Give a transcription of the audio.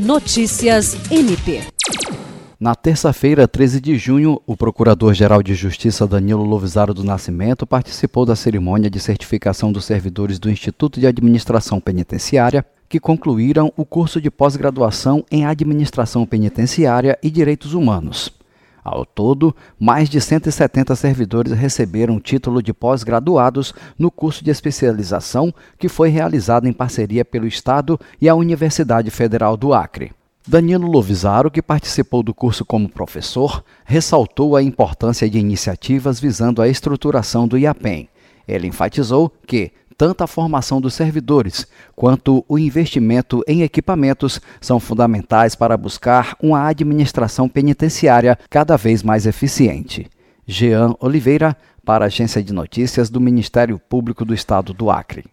Notícias MP. Na terça-feira, 13 de junho, o Procurador-Geral de Justiça Danilo Lovisaro do Nascimento participou da cerimônia de certificação dos servidores do Instituto de Administração Penitenciária, que concluíram o curso de pós-graduação em Administração Penitenciária e Direitos Humanos. Ao todo, mais de 170 servidores receberam título de pós-graduados no curso de especialização que foi realizado em parceria pelo Estado e a Universidade Federal do Acre. Danilo Lovisaro, que participou do curso como professor, ressaltou a importância de iniciativas visando a estruturação do IAPEM. Ele enfatizou que tanto a formação dos servidores quanto o investimento em equipamentos são fundamentais para buscar uma administração penitenciária cada vez mais eficiente. Jean Oliveira, para a Agência de Notícias do Ministério Público do Estado do Acre.